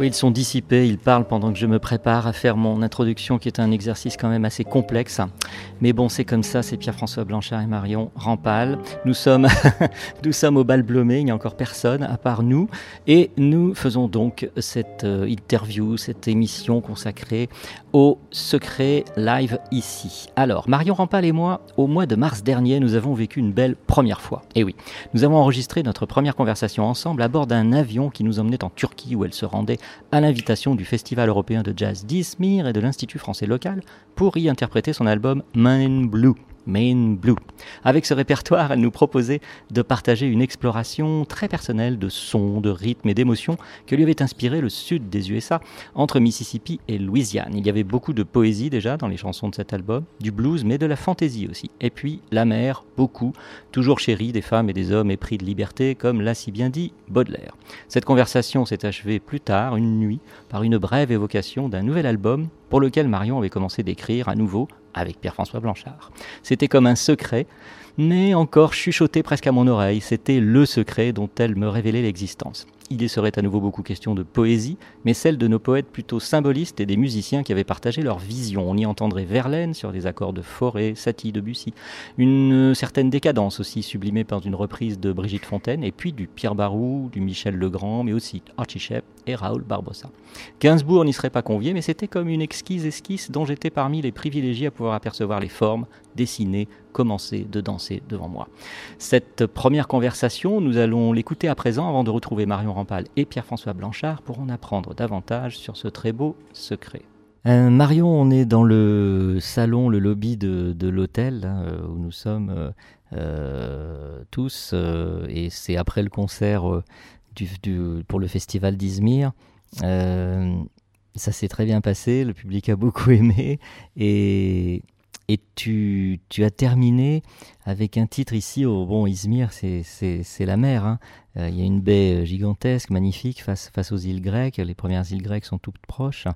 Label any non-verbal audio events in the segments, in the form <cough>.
Oui, ils sont dissipés, ils parlent pendant que je me prépare à faire mon introduction qui est un exercice quand même assez complexe. Mais bon, c'est comme ça, c'est Pierre-François Blanchard et Marion Rampal. Nous sommes, <laughs> nous sommes au bal Blomé, il n'y a encore personne à part nous. Et nous faisons donc cette euh, interview, cette émission consacrée au secret live ici. Alors, Marion Rampal et moi, au mois de mars dernier, nous avons vécu une belle première fois. Et oui, nous avons enregistré notre première conversation ensemble à bord d'un avion qui nous emmenait en Turquie où elle se rendait à l'invitation du Festival européen de jazz d'Izmir et de l'Institut français local pour y interpréter son album Main Blue. Main Blue. Avec ce répertoire, elle nous proposait de partager une exploration très personnelle de sons, de rythmes et d'émotions que lui avait inspiré le sud des USA, entre Mississippi et Louisiane. Il y avait beaucoup de poésie déjà dans les chansons de cet album, du blues, mais de la fantaisie aussi. Et puis la mer, beaucoup, toujours chérie des femmes et des hommes épris de liberté, comme l'a si bien dit Baudelaire. Cette conversation s'est achevée plus tard, une nuit, par une brève évocation d'un nouvel album pour lequel Marion avait commencé d'écrire à nouveau avec Pierre-François Blanchard. C'était comme un secret, mais encore chuchoté presque à mon oreille. C'était le secret dont elle me révélait l'existence. Il y serait à nouveau beaucoup question de poésie, mais celle de nos poètes plutôt symbolistes et des musiciens qui avaient partagé leur vision. On y entendrait Verlaine sur des accords de Forêt, Satie, Debussy, une certaine décadence aussi sublimée par une reprise de Brigitte Fontaine, et puis du Pierre Barou, du Michel Legrand, mais aussi Archie Shepp et Raoul Barbosa. Gainsbourg n'y serait pas convié, mais c'était comme une exquise esquisse dont j'étais parmi les privilégiés à pouvoir apercevoir les formes, dessiner, commencer de danser devant moi. Cette première conversation, nous allons l'écouter à présent avant de retrouver Marion Rampal et Pierre-François Blanchard pour en apprendre davantage sur ce très beau secret. Euh, Marion, on est dans le salon, le lobby de, l'hôtel hein, où nous sommes euh, euh, tous, et c'est après le concert pour le festival d'Izmir. Ça s'est très bien passé, le public a beaucoup <laughs> aimé, et, et tu, tu as terminé avec un titre ici, au bon Izmir, c'est- la mer. hein. Euh, Il y a une baie euh, gigantesque, magnifique, face, face aux îles grecques. Les premières îles grecques sont toutes proches.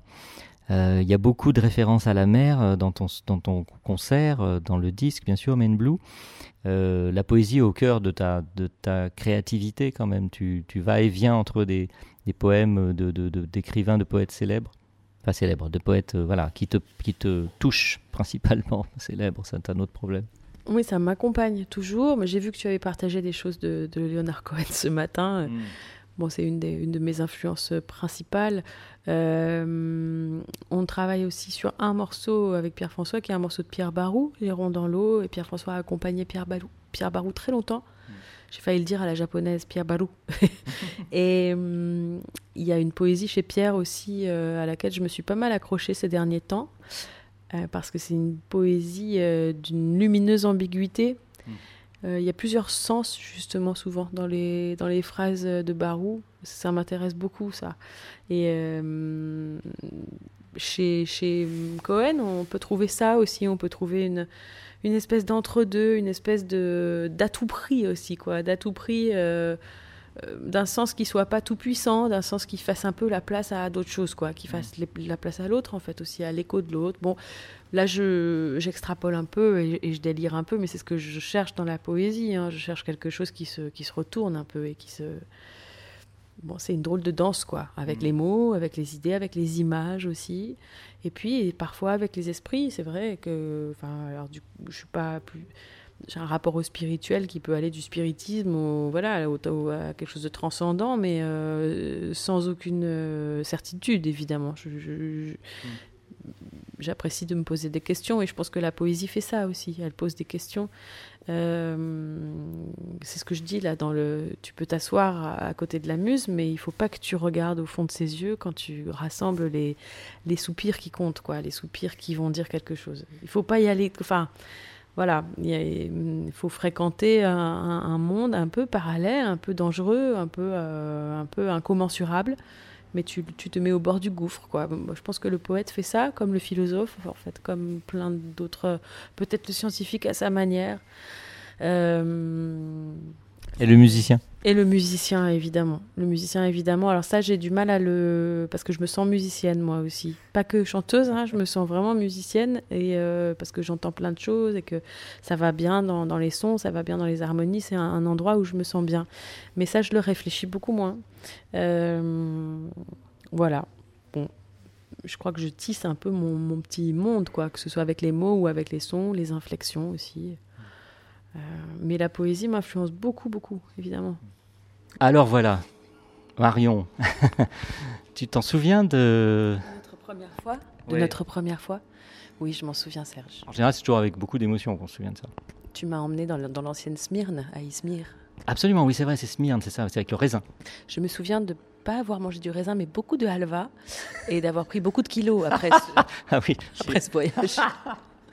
Euh, Il y a beaucoup de références à la mer dans ton, dans ton concert, dans le disque, bien sûr, Main Blue. La poésie au cœur de ta, de ta créativité quand même. Tu, tu vas et viens entre des, des poèmes de, de- d'écrivains, de, poètes célèbres. Pas célèbres, de poètes euh, voilà, qui, te, qui te touchent <laughs> principalement. Célèbres, c'est un autre problème. Oui, ça m'accompagne toujours. Mais j'ai vu que tu avais partagé des choses de, de Leonard Cohen ce matin. Bon, c'est une, des- une de mes influences principales. Euh, on travaille aussi sur un morceau avec Pierre-François, qui est un morceau de Pierre Barou, Les ronds dans l'eau. Et Pierre-François a accompagné Pierre Barou, Pierre Barou très longtemps. J'ai failli le dire à la japonaise, Pierre Barou. <laughs> et hum, il y a une poésie chez Pierre aussi, euh, à laquelle je me suis pas mal accrochée ces derniers temps. euh, parce que c'est une poésie euh, d'une lumineuse ambiguïté. Euh, Il y a plusieurs sens, justement, souvent, dans les, dans les phrases de Barou. Ça m'intéresse beaucoup, ça. Et euh, chez, chez Cohen, on peut trouver ça aussi. On peut trouver une, une espèce d'entre-deux, une espèce de d'à-tout prix aussi, quoi. D'à-tout prix, euh, euh, d'un sens qui soit pas tout puissant, d'un sens qui fasse un peu la place à d'autres choses, quoi. Qui fasse les- la place à l'autre, en fait, aussi, à l'écho de l'autre. Bon, Là, je, j'extrapole un peu et, et je délire un peu, mais c'est ce que je cherche dans la poésie. hein. Je cherche quelque chose qui se, qui se retourne un peu et qui se. Bon, c'est une drôle de danse, quoi, avec les mots, avec les idées, avec les images aussi. Et puis, parfois avec les esprits. C'est vrai que. Enfin, alors, du coup, je suis pas plus. J'ai un rapport au spirituel qui peut aller du spiritisme au, voilà, au- au- à quelque chose de transcendant, mais euh, sans aucune euh, certitude, évidemment. Je, je- je- j'apprécie de me poser des questions et je pense que la poésie fait ça aussi. Elle pose des questions. Euh, c'est ce que je dis là dans le. Tu peux t'asseoir à, côté de la muse, mais il faut pas que tu regardes au fond de ses yeux quand tu rassembles les, les soupirs qui comptent, quoi, les soupirs qui vont dire quelque chose. Il faut pas y aller. Enfin, voilà, il, faut fréquenter un, monde un peu parallèle, un peu dangereux, un peu, euh, un peu incommensurable, mais tu, te mets au bord du gouffre. Quoi. Je pense que le poète fait ça, comme le philosophe, en fait, comme plein d'autres, peut-être le scientifique à sa manière. Euh, et le musicien Et le musicien, évidemment. Le musicien, évidemment. Alors ça, j'ai du mal à le... Parce que je me sens musicienne, moi aussi. Pas que chanteuse, hein, je me sens vraiment musicienne. Et euh, parce que j'entends plein de choses et que ça va bien dans, les sons, ça va bien dans les harmonies. C'est un, endroit où je me sens bien. Mais ça, je le réfléchis beaucoup moins. Euh, voilà. Bon. Je crois que je tisse un peu mon, mon petit monde, quoi. Que ce soit avec les mots ou avec les sons, les inflexions aussi. Euh, mais la poésie m'influence beaucoup, beaucoup, évidemment. Alors voilà, Marion, <laughs> tu t'en souviens de... notre première fois De notre première fois Oui, je m'en souviens, Serge. En général, c'est toujours avec beaucoup d'émotion qu'on se souvient de ça. Tu m'as emmené dans l'ancienne Smyrne, à Izmir. Absolument, oui, c'est vrai, c'est Smyrne, c'est ça, c'est avec le raisin. Je me souviens de pas avoir mangé du raisin, mais beaucoup de halva, et d'avoir pris beaucoup de kilos après <laughs> ah oui, après ce voyage.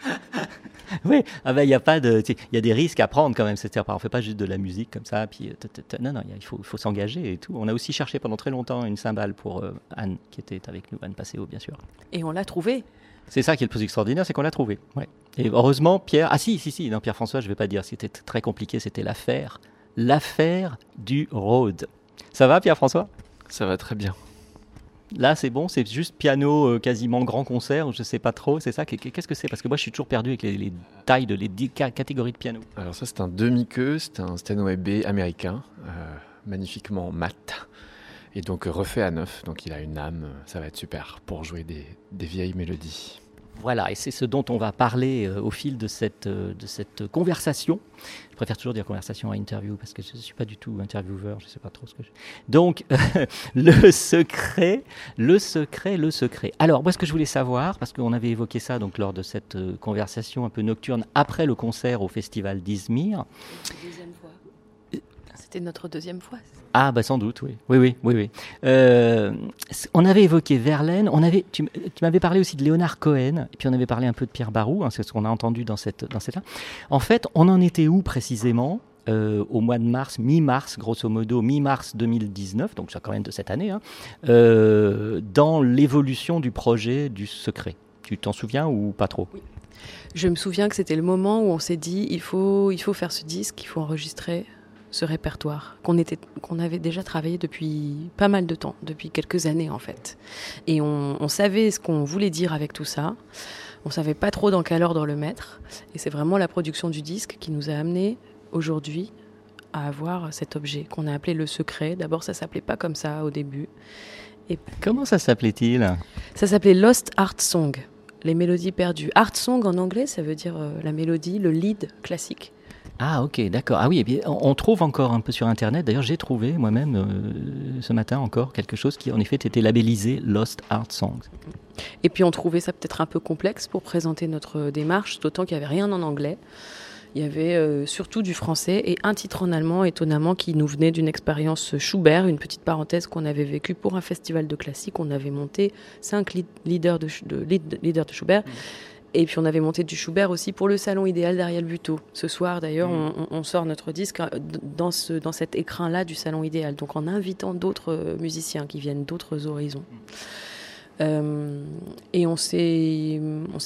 <laughs> <laughs> oui, ah ben, il y a pas de, il y a des risques à prendre quand même. C'est-à-dire, on fait pas juste de la musique comme ça. Puis, euh, non, non, il faut, faut s'engager et tout. On a aussi cherché pendant très longtemps une cymbale pour euh, Anne, qui était avec nous, Anne Passeo, bien sûr. Et on l'a trouvée. C'est ça qui est le plus extraordinaire, c'est qu'on l'a trouvé. Ouais. Et heureusement, Pierre, ah si, si, si, non, Pierre François, je vais pas dire, c'était très compliqué, c'était l'affaire, l'affaire du road. Ça va, Pierre François Ça va très bien. Là, c'est bon, c'est juste piano euh, quasiment grand concert, je sais pas trop, c'est ça Qu'est-ce que c'est? Parce que moi, je suis toujours perdu avec les, tailles de les catégories de piano. Alors ça, c'est un demi-queue, c'est un Steinway B américain, euh, magnifiquement mat, et donc refait à neuf, donc il a une âme, ça va être super pour jouer des vieilles mélodies. Voilà, et c'est ce dont on va parler euh, au fil de cette, euh, de cette conversation. Préfère toujours dire conversation à interview parce que je ne suis pas du tout intervieweur, je ne sais pas trop ce que je... Donc, <laughs> le secret, le secret, le secret. Alors, moi, ce que je voulais savoir, parce qu'on avait évoqué ça donc, lors de cette euh, conversation un peu nocturne après le concert au festival d'Izmir. C'était notre deuxième fois. Ah, bah sans doute, oui. Oui, oui, oui. oui. Euh, on avait évoqué Verlaine, on avait, tu, m'avais parlé aussi de Léonard Cohen, et puis on avait parlé un peu de Pierre Barou, hein, c'est ce qu'on a entendu dans cette, dans cette là. En fait, on en était où précisément euh, au mois de mars, mi-mars, grosso modo, mi-mars 2019, donc ça quand même de cette année, hein, euh, dans l'évolution du projet du secret? Tu t'en souviens ou pas trop? Oui. Je me souviens que c'était le moment où on s'est dit il faut, il faut faire ce disque, il faut enregistrer ce répertoire qu'on était qu'on avait déjà travaillé depuis pas mal de temps, depuis quelques années en fait. Et on, savait ce qu'on voulait dire avec tout ça. On savait pas trop dans quel ordre le mettre. Et c'est vraiment la production du disque qui nous a amené aujourd'hui à avoir cet objet qu'on a appelé le secret. D'abord, ça s'appelait pas comme ça au début. Et comment ça s'appelait-il? Ça s'appelait Lost Art Song, les mélodies perdues. Art Song en anglais, ça veut dire euh, la mélodie, le lead classique. Ah ok, d'accord. Ah oui, et puis on trouve encore un peu sur Internet, d'ailleurs j'ai trouvé moi-même euh, ce matin encore quelque chose qui en effet était labellisé Lost Art Songs. Et puis on trouvait ça peut-être un peu complexe pour présenter notre démarche, d'autant qu'il n'y avait rien en anglais. Il y avait euh, surtout du français et un titre en allemand, étonnamment, qui nous venait d'une expérience Schubert, une petite parenthèse qu'on avait vécue pour un festival de classique. On avait monté cinq leaders de, de Schubert. Mmh. Et puis on avait monté du Schubert aussi pour le salon idéal d'Ariel Buteau. Ce soir d'ailleurs, mm. on, sort notre disque euh, dans, ce, dans cet écrin-là du salon idéal, donc en invitant d'autres euh, musiciens qui viennent d'autres horizons. Mm. Euh, et on s'est,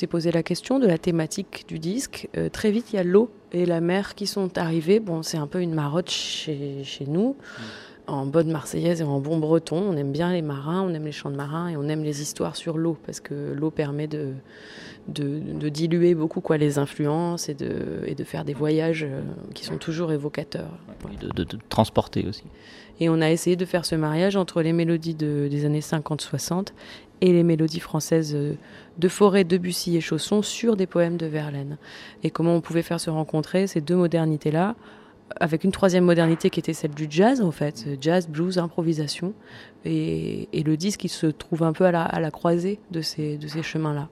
posé la question de la thématique du disque. très vite, il y a l'eau et la mer qui sont arrivés. Bon, c'est un peu une marotte chez, chez nous. Mm. En bonne marseillaise et en bon breton, on aime bien les marins, on aime les chants de marins et on aime les histoires sur l'eau parce que l'eau permet de, de, diluer beaucoup quoi, les influences et de, et de faire des voyages euh, qui sont toujours évocateurs. de, de, transporter aussi. Et on a essayé de faire ce mariage entre les mélodies des années 50-60 et les mélodies françaises euh, de Forêt, Debussy et Chausson sur des poèmes de Verlaine. Et comment on pouvait faire se rencontrer ces deux modernités-là avec une troisième modernité qui était celle du jazz en fait, jazz, blues, improvisation, et, le disque qui se trouve un peu à la, croisée de ces, de ces chemins-là.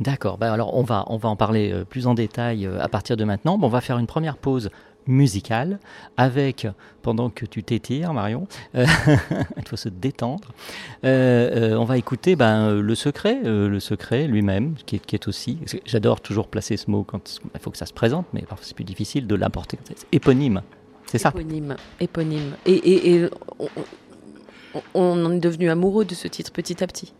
D'accord, ben alors on va, on va en parler euh, plus en détail euh, à partir de maintenant. Bon, on va faire une première pause musicale avec, pendant que tu t'étires Marion, euh, <laughs> il faut se détendre, euh, euh, on va écouter ben, le secret, le secret lui-même, qui est, qui est aussi, j'adore toujours placer ce mot quand il faut que ça se présente, mais parfois c'est plus difficile de l'apporter, éponyme, c'est ça? Éponyme, éponyme. Et, et, et on, on, en est devenu amoureux de ce titre petit à petit.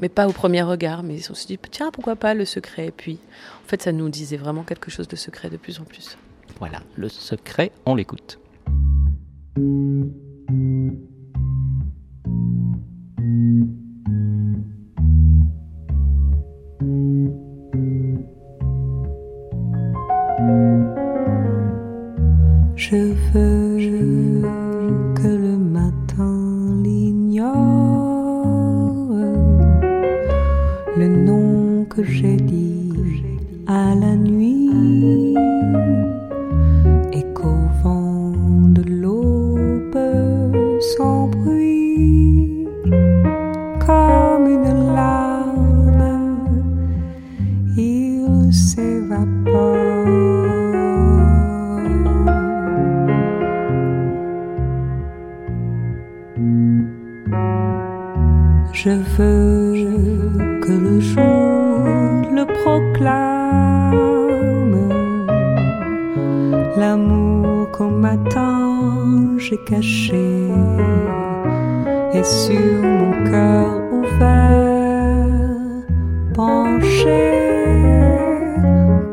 Mais pas au premier regard, mais on se dit, tiens, pourquoi pas le secret? Et puis, en fait, ça nous disait vraiment quelque chose de secret de plus en plus. Voilà, le secret, on l'écoute. L'amour qu'au matin j'ai caché et sur mon cœur ouvert, penché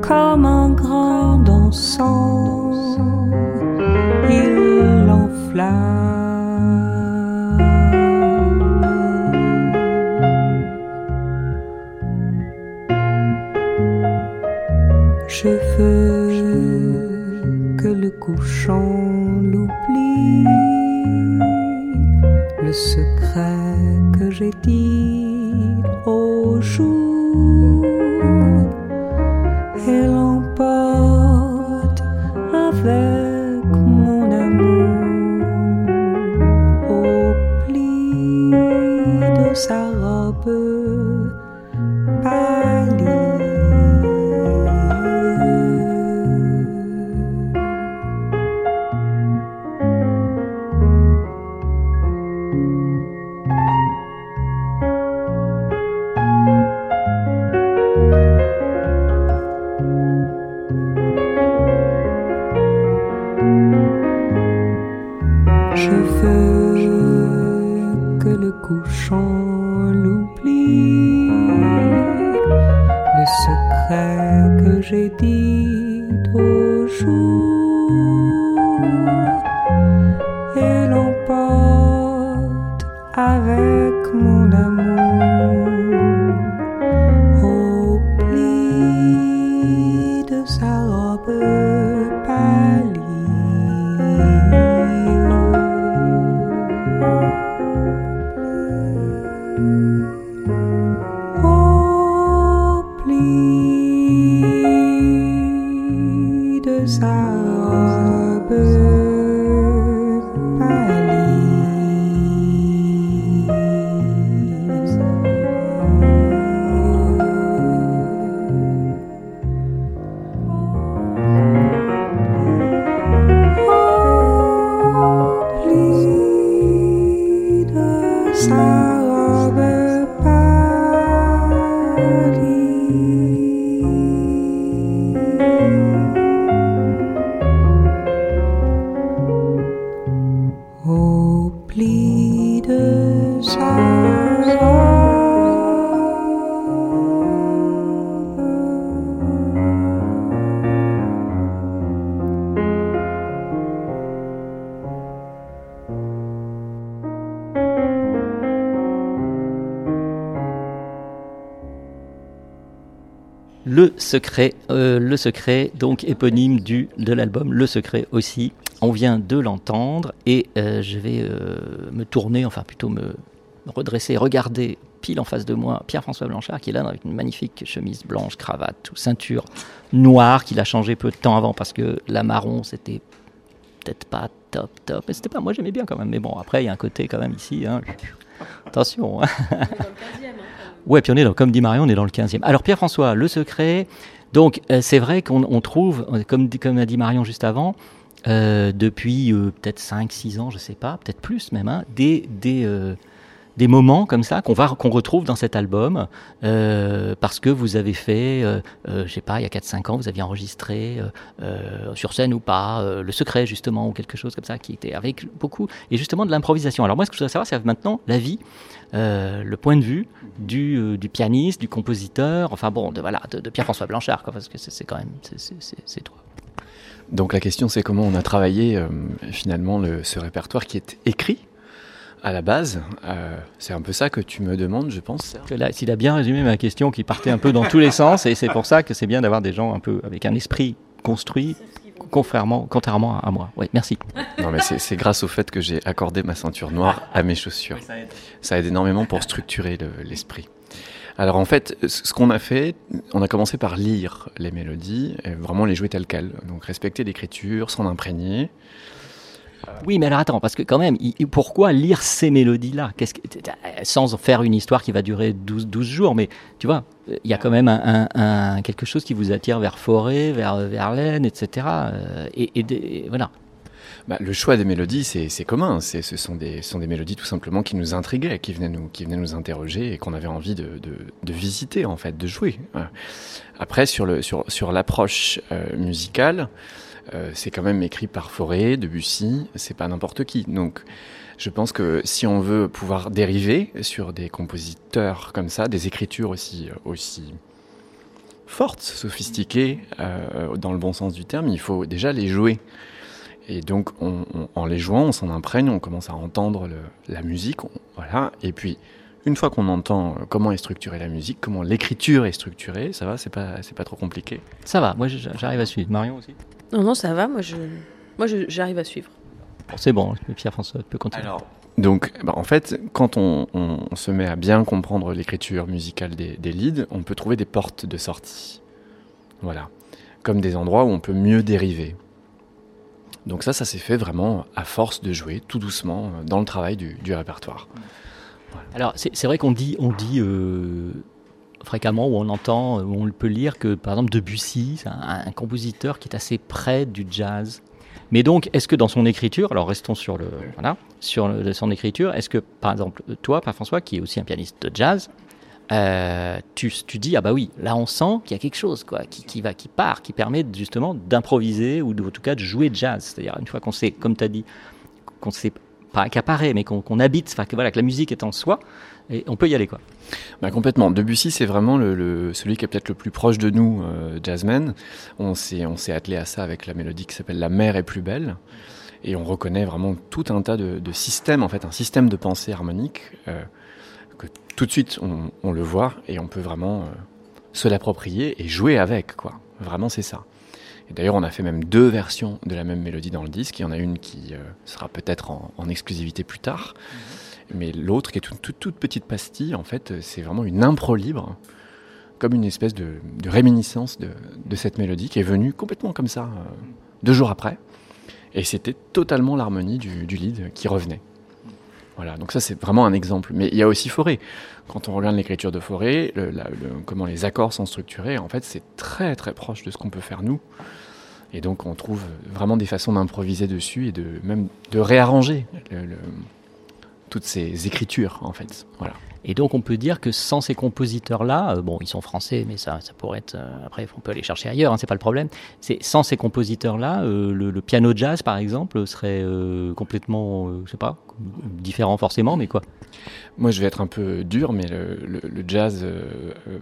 comme un grand dansant, le couchant l'oublie, le secret que j'ai dit Le secret, euh, le secret, donc éponyme du, de l'album Le Secret aussi. On vient de l'entendre et euh, je vais euh, me tourner, enfin plutôt me, me redresser, regarder pile en face de moi Pierre-François Blanchard qui est là avec une magnifique chemise blanche, cravate, ou ceinture noire qu'il a changé peu de temps avant parce que la marron c'était peut-être pas top top, mais c'était pas, moi j'aimais bien quand même. Mais bon après il y a un côté quand même ici, hein. attention. hein. <laughs> <laughs> Ouais, puis on est dans, comme dit Marion, on est dans le 15e. Alors Pierre-François, le secret, donc euh, c'est vrai qu'on on trouve, comme, comme a dit Marion juste avant, euh, depuis euh, peut-être 5-6 ans, je sais pas, peut-être plus même, hein, des, des, euh, des moments comme ça qu'on retrouve dans cet album euh, parce que vous avez fait, euh, euh, je sais pas, il y a 4-5 ans, vous aviez enregistré euh, euh, sur scène ou pas, le secret justement ou quelque chose comme ça qui était avec beaucoup et justement de l'improvisation. Alors moi, ce que je voudrais savoir, c'est maintenant la vie, le point de vue du, pianiste, du compositeur, enfin bon, de voilà, de, Pierre-François Blanchard, parce que c'est quand même c'est- toi. Donc la question c'est comment on a travaillé finalement le- ce répertoire qui est écrit à la base. Euh, c'est un peu ça que tu me demandes, je pense. S'il a bien résumé ma question qui partait un peu dans tous les sens, et c'est pour ça que c'est bien d'avoir des gens un peu avec un esprit construit, contrairement, contrairement à moi. Oui, merci. Non mais c'est grâce au fait que j'ai accordé ma ceinture noire à mes chaussures. Ça aide énormément pour structurer le- l'esprit. Alors en fait, ce ce qu'on a fait, on a commencé par lire les mélodies, et vraiment les jouer telles quelles. Donc respecter l'écriture, s'en imprégner. Oui, mais alors attends, parce que quand même, pourquoi lire ces mélodies-là? Qu'est-ce que- Sans faire une histoire qui va durer 12, 12 jours, mais tu vois, il y a quand même un, un- quelque chose qui vous attire vers Forêt, vers Verlaine, etc. euh, Et, voilà. Bah, le choix des mélodies, c'est commun. Ce sont des, ce sont des mélodies tout simplement qui nous intriguaient, qui venaient nous, interroger et qu'on avait envie de, visiter, en fait, de jouer. Après, sur l'approche euh, musicale, euh, c'est quand même écrit par Fauré, Debussy, c'est pas n'importe qui. Donc, je pense que si on veut pouvoir dériver sur des compositeurs comme ça, des écritures aussi, aussi fortes, sophistiquées, euh, dans le bon sens du terme, il faut déjà les jouer. Et donc, on- on- en les jouant, on s'en imprègne, on commence à entendre la musique, on- voilà. Et puis, une fois qu'on entend euh, comment est structurée la musique, comment l'écriture est structurée, ça va, c'est pas, c'est pas trop compliqué. Ça va, moi j'arrive à suivre. Marion aussi? Non, non, ça va, moi je moi j'arrive à suivre. Bon, C'est bon, Pierre-François, tu peux continuer. Alors, Donc, bah, en fait, quand on, on- on se met à bien comprendre l'écriture musicale des, des leads, on peut trouver des portes de sortie. Voilà. Comme des endroits où on peut mieux dériver. Donc ça, ça s'est fait vraiment à force de jouer tout doucement euh, dans le travail du, du répertoire. Alors, c'est c'est vrai qu'on dit, on dit euh, fréquemment, ou on entend, ou on peut lire que, par exemple, Debussy, c'est un, compositeur qui est assez près du jazz. Mais donc, est-ce que dans son écriture, alors restons sur, le, voilà, sur son écriture, est-ce que, par exemple, toi, François, qui est aussi un pianiste de jazz, euh, tu, tu dis, ah bah oui, là on sent qu'il y a quelque chose quoi, qui, qui va, qui part, qui permet justement d'improviser ou de, en tout cas de jouer jazz. C'est-à-dire, une fois qu'on sait, comme tu as dit, qu'on sait pas accaparer, mais qu'on habite, enfin que voilà, que la musique est en soi, et on peut y aller quoi. Bah, complètement. Debussy, c'est vraiment le, celui qui est peut-être le plus proche de nous, euh. On s'est, attelé à ça avec la mélodie qui s'appelle La mer est plus belle. Et on reconnaît vraiment tout un tas de, systèmes, en fait, un système de pensée harmonique euh, que tout de suite on, on le voit et on peut vraiment euh, se l'approprier et jouer avec, quoi. Vraiment, c'est ça. Et d'ailleurs, on a fait même deux versions de la même mélodie dans le disque. Il y en a une qui euh, sera peut-être en, en exclusivité plus tard. Mais l'autre, qui est une toute, toute petite pastille, en fait, c'est vraiment une impro libre, comme une espèce de, de réminiscence de, de cette mélodie qui est venue complètement comme ça, euh, deux jours après. Et c'était totalement l'harmonie du, du lead qui revenait. Voilà, donc ça c'est vraiment un exemple. Mais il y a aussi Forêt. Quand on regarde l'écriture de Forêt, comment les accords sont structurés, en fait c'est très très proche de ce qu'on peut faire nous. Et donc on trouve vraiment des façons d'improviser dessus et de même de réarranger le- toutes ces écritures en fait. Voilà. Et donc on peut dire que sans ces compositeurs-là, euh, bon, ils sont français, mais ça, ça pourrait être. euh, après, on peut aller chercher ailleurs, hein, c'est pas le problème. C'est sans ces compositeurs-là, euh, le, le piano jazz, par exemple, serait complètement, je sais pas, différent forcément, mais quoi. Moi, je vais être un peu dur, mais le, le- le jazz,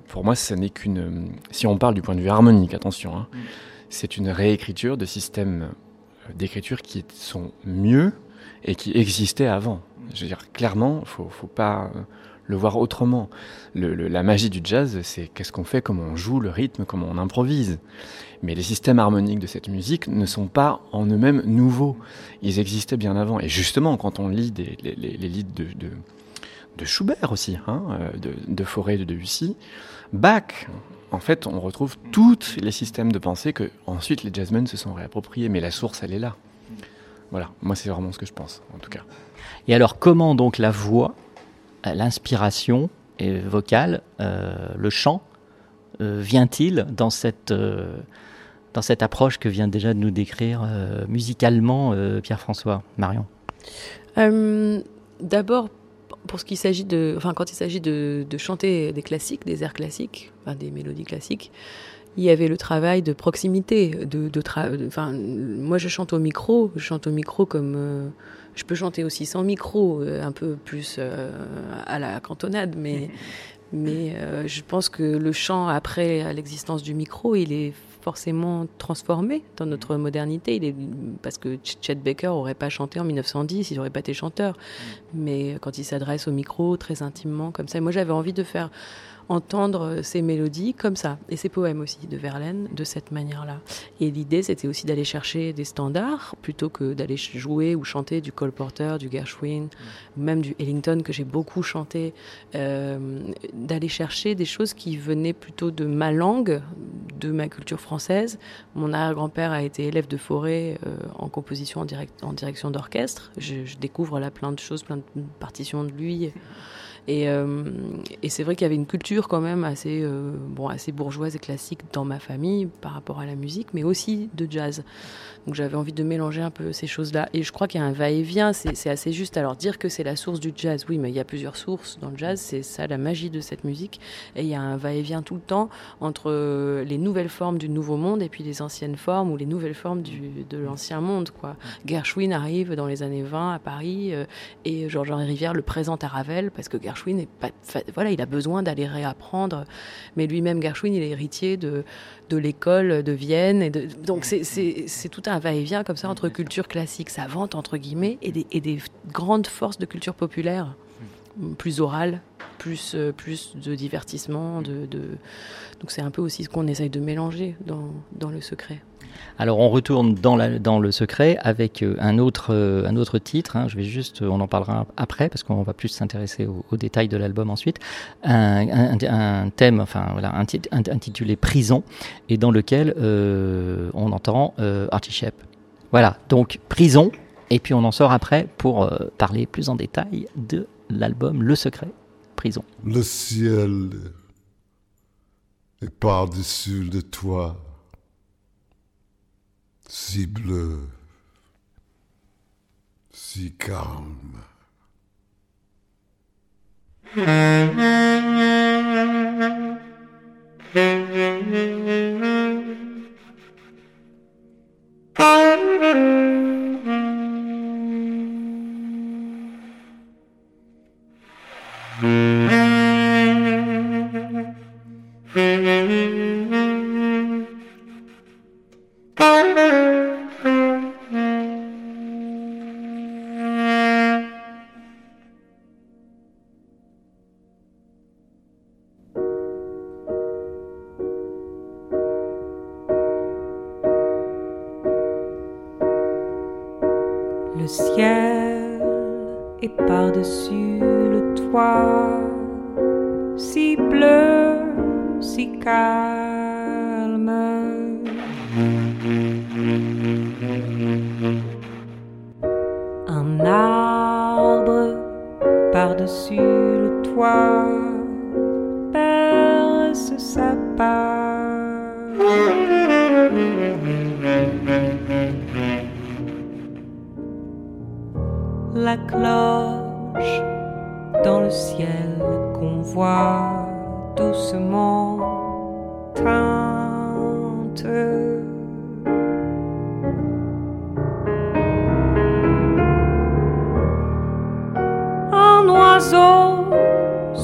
pour moi, ce n'est qu'une. Si on parle du point de vue harmonique, attention, hein, c'est une réécriture de systèmes d'écriture qui sont mieux et qui existaient avant. Je veux dire, clairement, faut, faut pas euh, le voir autrement. La magie du jazz, c'est qu'est-ce qu'on fait, comment on joue, le rythme, comment on improvise. Mais les systèmes harmoniques de cette musique ne sont pas en eux-mêmes nouveaux. Ils existaient bien avant. Et justement, quand on lit les, les, de, Schubert aussi, hein, euh, de, de Fauré, de Debussy, Bach, en fait, on retrouve tous les systèmes de pensée que ensuite les jazzmen se sont réappropriés. Mais la source, elle est là. Voilà, moi c'est vraiment ce que je pense, en tout cas. Et alors, comment donc la voix, euh, l'inspiration et vocal, le chant, vient-il dans cette dans cette approche que vient déjà de nous décrire musicalement Pierre-François Marion? D'abord, pour ce qui s'agit de, enfin, quand il s'agit de, chanter des classiques, des airs classiques, des mélodies classiques, il y avait le travail de proximité, de, de, enfin, moi je chante au micro, je chante au micro comme euh, je peux chanter aussi sans micro, euh, un peu plus euh, à la cantonade, mais <laughs> mais je pense que le chant après l'existence du micro, il est forcément transformé dans notre modernité. Il est, parce que Chet Baker n'aurait pas chanté en 1910, il n'aurait pas été chanteur. Mais quand il s'adresse au micro, très intimement, comme ça, moi j'avais envie de faire entendre ces mélodies comme ça, et ces poèmes aussi de Verlaine de cette manière-là. Et l'idée, c'était aussi d'aller chercher des standards plutôt que d'aller jouer ou chanter du Cole Porter, du Gershwin, même du Ellington que j'ai beaucoup chanté, euh, d'aller chercher des choses qui venaient plutôt de ma langue, de ma culture française. Mon arrière-grand-père a été élève de forêt euh, en composition en, direct, en direction d'orchestre. Je, je, découvre là plein de choses, plein de partitions de lui. Et, euh, et c'est vrai qu'il y avait une culture quand même assez, euh, bon, assez bourgeoise et classique dans ma famille par rapport à la musique, mais aussi de jazz. Donc j'avais envie de mélanger un peu ces choses-là. Et je crois qu'il y a un va-et-vient, c'est assez juste. Alors dire que c'est la source du jazz, oui, mais il y a plusieurs sources dans le jazz, c'est ça la magie de cette musique. Et il y a un va-et-vient tout le temps entre les nouvelles formes du nouveau monde et puis les anciennes formes ou les nouvelles formes de l'ancien monde. Quoi. Gershwin arrive dans les années 20 à Paris euh, et Georges-Henri Rivière le présente à Ravel parce que Gershwin est pas, voilà, il a besoin d'aller réapprendre. Mais lui-même, Gershwin, il est héritier de, de l'école de Vienne. Et donc c'est tout un va-et-vient comme ça entre culture classique savante, entre guillemets, et des, et des grandes forces de culture populaire, plus orale, plus, euh, plus de divertissement. De, de... Donc c'est un peu aussi ce qu'on essaye de mélanger dans, dans le secret. Alors on retourne dans, le secret avec euh, un autre, euh, un autre titre. Hein. je vais juste, on en parlera après parce qu'on va plus s'intéresser aux, détails de l'album ensuite. Un, thème, enfin voilà, intitulé Prison et dans lequel euh, on entend Archie Shep. Voilà, donc Prison. Et puis on en sort après pour parler plus en détail de l'album Le Secret, Prison. Le ciel est par-dessus de toi si bleu, si calme.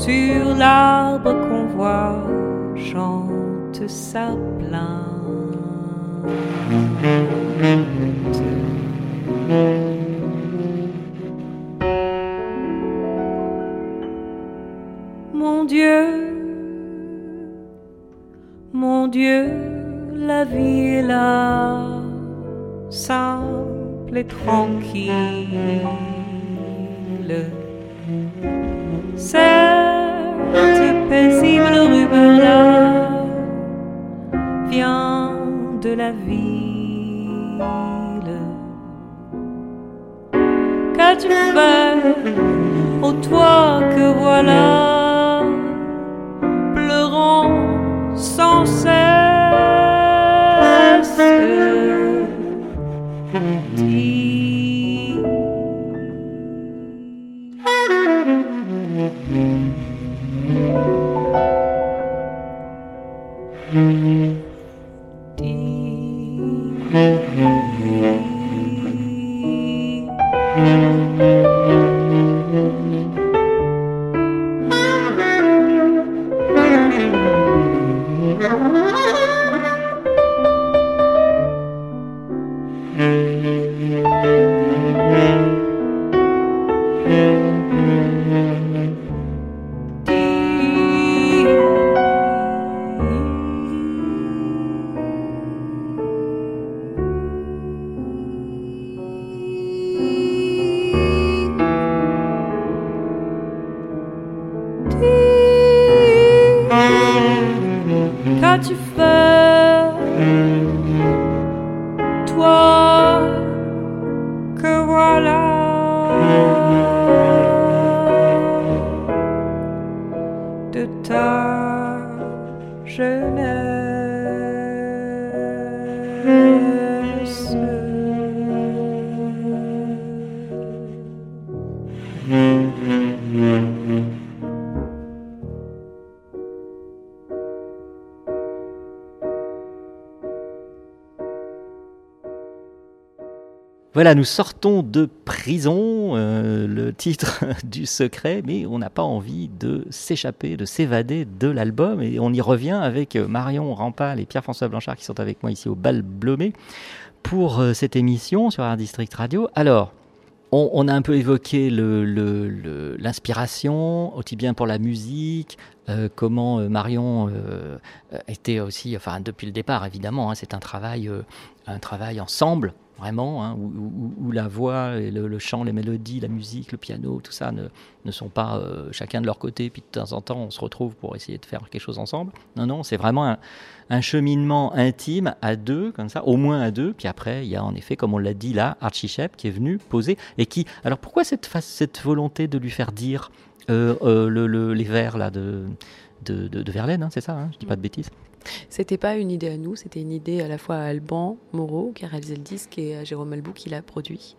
sur l'arbre qu'on voit chante sa plainte. Mon Dieu, mon Dieu, la vie est là, simple et tranquille. Qu'as-tu fait, ô toi que voilà Música Nous sortons de prison, euh, le titre <laughs> du secret, mais on n'a pas envie de s'échapper, de s'évader de l'album. Et on y revient avec euh, Marion Rampal et Pierre-François Blanchard qui sont avec moi ici au Bal Blomé pour euh, cette émission sur Art District Radio. Alors, on, a un peu évoqué l'inspiration, aussi bien pour la musique, comment Marion était aussi, enfin depuis le départ évidemment, hein, c'est un travail, un travail ensemble vraiment, hein, où, la voix, et le, chant, les mélodies, la musique, le piano, tout ça ne, sont pas euh, chacun de leur côté, puis de temps en temps on se retrouve pour essayer de faire quelque chose ensemble. Non, non, c'est vraiment un, cheminement intime à deux, comme ça, au moins à deux, puis après il y a en effet, comme on l'a dit là, Archie Shep qui est venu poser, et qui... Alors pourquoi cette, volonté de lui faire dire euh, euh, le- le- les vers là de Verlaine, hein, c'est ça, hein, je dis pas de bêtises C'était pas une idée à nous, c'était une idée à la fois à Alban Moreau qui a réalisé le disque et à Jérôme Albou qui l'a produit.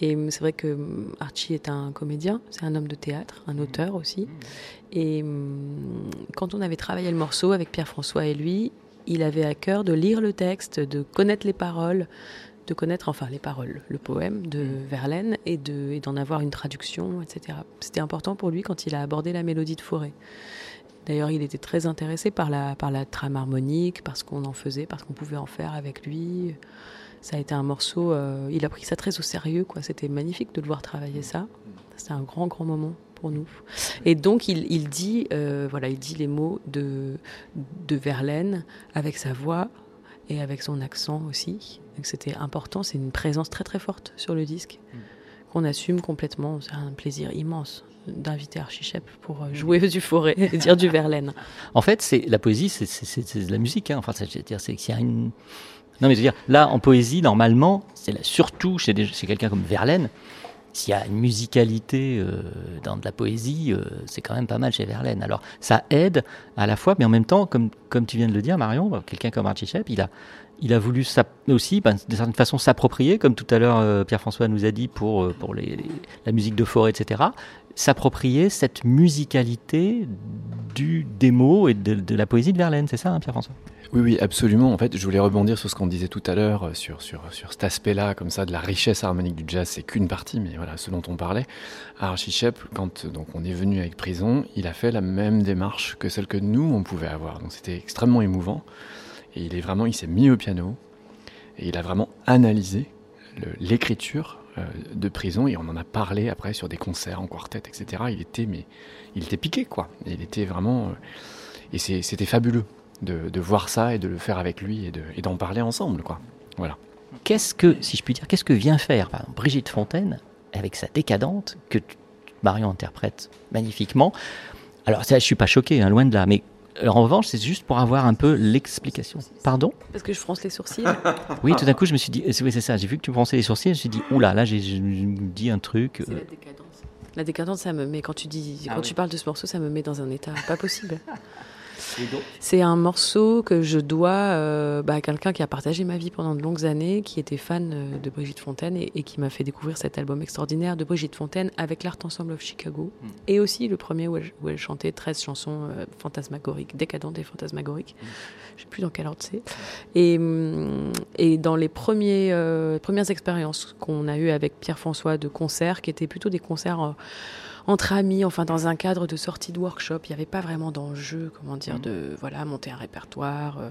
Et hum, c'est vrai que hum, Archie est un comédien, c'est un homme de théâtre, un auteur aussi. Et hum, quand on avait travaillé le morceau avec Pierre-François et lui, il avait à cœur de lire le texte, de connaître les paroles, de connaître enfin les paroles, le poème de Verlaine et de et d'en avoir une traduction, etc. C'était important pour lui quand il a abordé la mélodie de Forêt. D'ailleurs, il était très intéressé par la, par la trame harmonique, par ce qu'on en faisait, parce qu'on pouvait en faire avec lui. Ça a été un morceau, euh, il a pris ça très au sérieux, quoi. C'était magnifique de le voir travailler ça. C'était un grand, grand moment pour nous. Et donc, il, il dit, euh, voilà, il dit les mots de, de Verlaine avec sa voix et avec son accent aussi. C'était important. C'est une présence très, très forte sur le disque qu'on assume complètement. C'est un plaisir immense d'inviter Archichep pour euh, jouer <laughs> du forêt et dire du Verlaine. En fait, c'est la poésie, c'est- de la musique. Hein. Enfin, c'est- je veux dire, c'est y a une. Non, mais je veux dire, là, en poésie, normalement, c'est surtout chez, quelqu'un comme Verlaine, s'il y a une musicalité euh, dans de la poésie, euh, c'est quand même pas mal chez Verlaine. Alors, ça aide à la fois, mais en même temps, comme, comme tu viens de le dire, Marion, quelqu'un comme Archie Shepp, il a, il a voulu aussi, ben, de certaine façon, s'approprier, comme tout à l'heure euh, Pierre-François nous a dit pour, euh, pour la musique de forêt, etc., s'approprier cette musicalité des mots et de, la poésie de Verlaine, c'est ça, hein, Pierre-François? Oui, oui, absolument. En fait, je voulais rebondir sur ce qu'on disait tout à l'heure, euh, sur, sur, sur cet aspect-là, comme ça, de la richesse harmonique du jazz. C'est qu'une partie, mais voilà, ce dont on parlait. Archie Shepp, quand donc, on est venu avec Prison, il a fait la même démarche que celle que nous, on pouvait avoir. Donc c'était extrêmement émouvant. Et il est vraiment, il s'est mis au piano et il a vraiment analysé l'écriture euh, de Prison et on en a parlé après sur des concerts en quartet, etc. Il était, mais il était piqué, quoi. Il était vraiment, euh, et c'était fabuleux de, voir ça et de le faire avec lui et de- et d'en parler ensemble, quoi. Voilà. Qu'est-ce que, si je puis dire, qu'est-ce que vient faire Brigitte Fontaine avec sa décadente que Marion interprète magnifiquement? Alors, ça, je suis pas choqué, hein, loin de là, mais en revanche, c'est juste pour avoir un peu l'explication. Pardon? Parce que je fronce les sourcils. <laughs> Oui, tout d'un coup, je me suis dit, euh, oui, c'est ça, j'ai vu que tu fronçais les sourcils, je me suis dit, oula, là, j'ai je me dis un truc. euh, La décadence, ça me met, quand tu dis, Ah quand oui. tu parles de ce morceau, ça me met dans un état pas possible. <laughs> C'est un morceau que je dois euh, bah, à quelqu'un qui a partagé ma vie pendant de longues années, qui était fan euh, de Brigitte Fontaine et, et qui m'a fait découvrir cet album extraordinaire de Brigitte Fontaine avec l'Art Ensemble of Chicago. Et aussi le premier où elle, où elle chantait 13 chansons euh, fantasmagoriques, décadentes et fantasmagoriques. Je sais plus dans quel ordre c'est. Et, et dans les premiers, euh, premières expériences qu'on a eues avec Pierre-François de concerts, qui étaient plutôt des concerts entre amis, enfin dans un cadre de sortie de workshop, il n'y avait pas vraiment d'enjeu, comment dire, de voilà monter un répertoire, euh,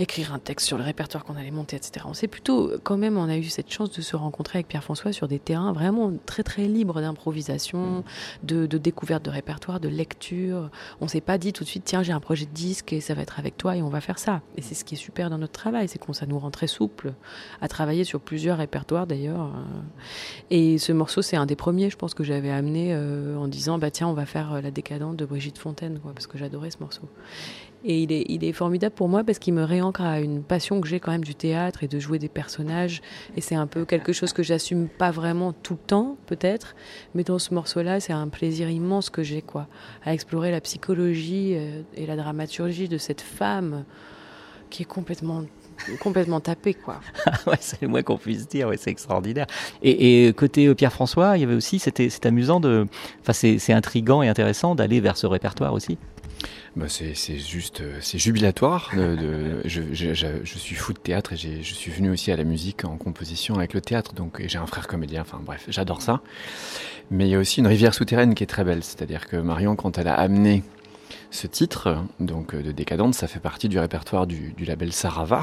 écrire un texte sur le répertoire qu'on allait monter, etc. On s'est plutôt, quand même, on a eu cette chance de se rencontrer avec Pierre-François sur des terrains vraiment très très libres d'improvisation, de, de découverte de répertoire, de lecture. On s'est pas dit tout de suite, tiens, j'ai un projet de disque et ça va être avec toi et on va faire ça. Et c'est ce qui est super dans notre travail, c'est qu'on ça nous rend très souple à travailler sur plusieurs répertoires d'ailleurs. euh. Et ce morceau, c'est un des premiers, je pense, que j'avais amené euh, en disant, bah tiens, on va faire euh, la décadente de Brigitte Fontaine, quoi, parce que j'adorais ce morceau. Et il est, formidable pour moi parce qu'il me réancre à une passion que j'ai quand même du théâtre et de jouer des personnages. Et c'est un peu quelque chose que j'assume pas vraiment tout le temps, peut-être. Mais dans ce morceau-là, c'est un plaisir immense que j'ai, quoi. À explorer la psychologie euh, et la dramaturgie de cette femme qui est complètement complètement tapée, quoi. <laughs> ouais, c'est le moins qu'on puisse dire, ouais, c'est extraordinaire. Et, côté euh, Pierre-François, il y avait aussi, c'était amusant de, enfin c'est intrigant et intéressant d'aller vers ce répertoire aussi. Bah c'est juste, euh, c'est jubilatoire. Je, suis fou de théâtre et je suis venu aussi à la musique en composition avec le théâtre. Donc j'ai un frère comédien. Enfin bref, j'adore ça. Mais il y a aussi une rivière souterraine qui est très belle. C'est-à-dire que Marion, quand elle a amené ce titre, donc de Décadente, ça fait partie du répertoire du, du label Sarava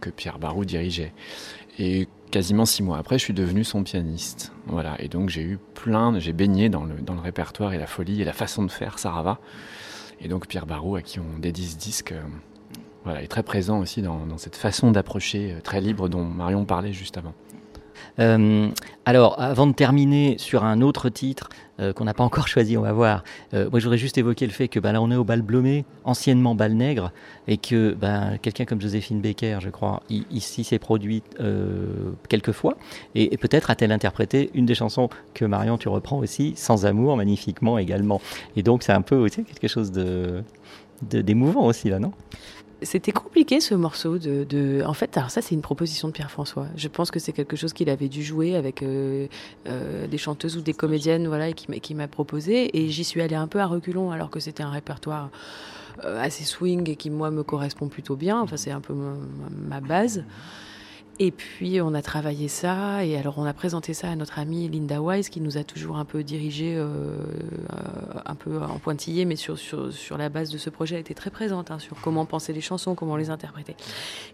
que Pierre Barou dirigeait. Et quasiment six mois après, je suis devenu son pianiste. Voilà. Et donc j'ai eu plein, j'ai baigné dans le, dans le répertoire et la folie et la façon de faire Sarava. Et donc Pierre Barou, à qui on dédie ce disque, euh, voilà, est très présent aussi dans, cette façon d'approcher euh, très libre dont Marion parlait juste avant. Euh, alors, avant de terminer sur un autre titre euh, qu'on n'a pas encore choisi, on va voir. Euh, moi, je voudrais juste évoquer le fait que bah, là, on est au bal Blomé, anciennement bal Nègre, et que bah, quelqu'un comme Joséphine Baker, je crois, ici s'est produite euh, quelques fois, et, et peut-être a-t-elle interprété une des chansons que Marion, tu reprends aussi, Sans amour, magnifiquement également. Et donc, c'est un peu aussi quelque chose de d'émouvant aussi là, non? C'était compliqué ce morceau de, En fait, alors ça, c'est une proposition de Pierre-François. Je pense que c'est quelque chose qu'il avait dû jouer avec euh, euh, des chanteuses ou des comédiennes, voilà, et qui m'a proposé. Et j'y suis allée un peu à reculons, alors que c'était un répertoire euh, assez swing et qui, moi, me correspond plutôt bien. Enfin, c'est un peu ma base. Et puis on a travaillé ça, et alors on a présenté ça à notre amie Linda Wise, qui nous a toujours un peu dirigé, euh, un peu en pointillé, mais sur, sur, sur, la base de ce projet, elle était très présente hein, sur comment penser les chansons, comment les interpréter.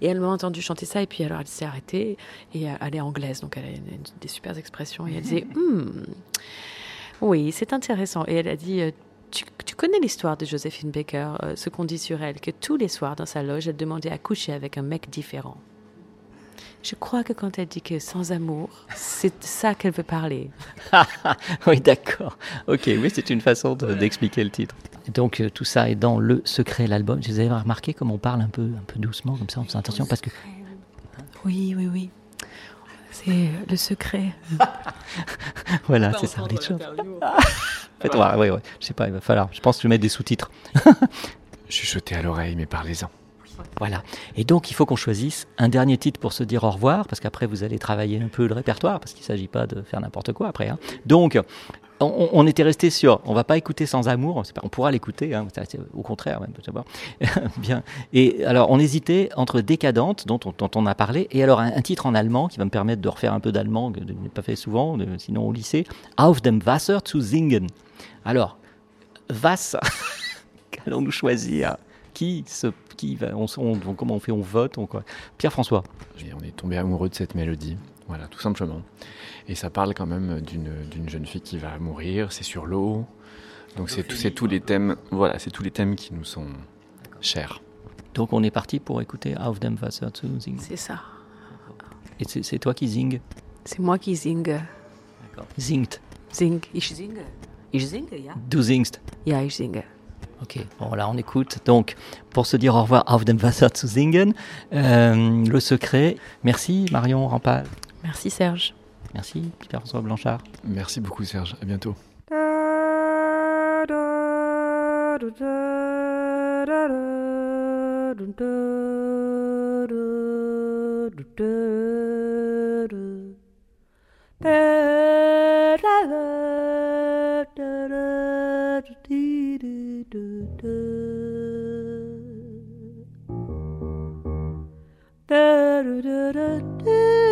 Et elle m'a entendu chanter ça, et puis alors elle s'est arrêtée, et elle est anglaise, donc elle a une, des super expressions, et elle disait hm, <laughs> Oui, c'est intéressant. Et elle a dit tu, tu, connais l'histoire de Joséphine Baker, euh, ce qu'on dit sur elle, que tous les soirs dans sa loge, elle demandait à coucher avec un mec différent. Je crois que quand elle dit que sans amour, c'est ça qu'elle veut parler. <laughs> oui, d'accord. Ok, oui, c'est une façon d'expliquer de, le titre. Donc euh, tout ça est dans le secret, l'album. Vous avez remarqué comme on parle un peu, un peu doucement, comme ça, on fait attention parce que. Oui, oui, oui. C'est le secret. <laughs> voilà, c'est ça, les <laughs> choses. Faites voir, oui, oui. Je sais pas, il va falloir. Je pense que je vais mettre des sous-titres. Chuchoter à l'oreille, mais parlez-en. Voilà. Et donc, il faut qu'on choisisse un dernier titre pour se dire au revoir, parce qu'après, vous allez travailler un peu le répertoire, parce qu'il ne s'agit pas de faire n'importe quoi après. Hein. Donc, on, était resté sur, on va pas écouter sans amour, on pourra l'écouter, hein, au contraire même, savoir. <laughs> Bien. Et alors, on hésitait entre Décadente, dont on, a parlé, et alors un, titre en allemand qui va me permettre de refaire un peu d'allemand, que je n'ai pas fait souvent, sinon au lycée, Auf dem Wasser zu singen. Alors, was <laughs> qu'allons-nous choisir? Qui se qui va, on, on, comment on fait, on vote, on, quoi. Pierre-François. On est tombé amoureux de cette mélodie, voilà, tout simplement. Et ça parle quand même d'une jeune fille qui va mourir, c'est sur l'eau. Donc c'est tous les thèmes, voilà, c'est tous les thèmes qui nous sont chers. Donc on est parti pour écouter Auf dem Wasser zu singen. C'est ça. Et c'est toi qui zing? C'est moi qui zing. D'accord. Singt. Sing. Ich singe. Ich singe, ja. Du singst. Ja, ich singe. Ok, bon là on écoute. Donc, pour se dire au revoir, Auf dem Wasser zu singen, euh, le secret. Merci Marion Rampal. Merci Serge. Merci Pierre-François Blanchard. Merci beaucoup Serge, à bientôt. do do da do do do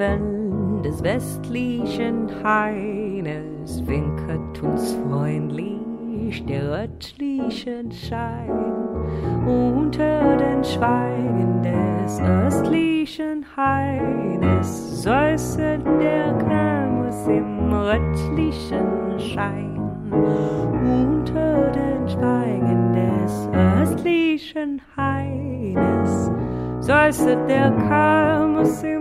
Wipfeln des westlichen Haines winkert uns freundlich der örtliche Schein. Unter den Schweigen des östlichen Haines säuselt der Kramus im rötlichen Schein. Unter den Schweigen des östlichen Haines säuselt der Kalmus im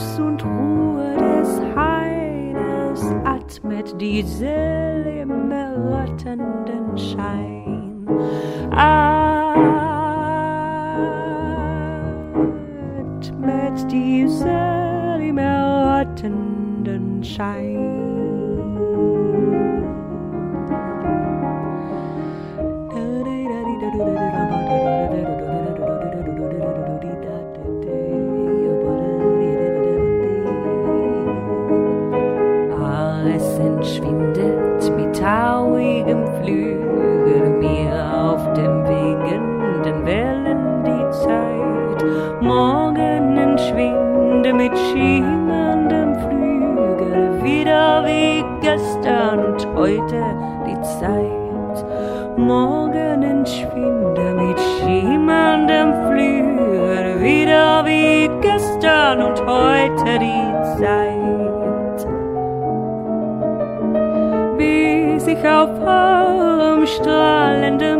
Himmels und Ruhe des Haines atmet die Seele im errettenden Schein. Atmet Es entschwindet mit tauigem Flügel auf hohem strahlendem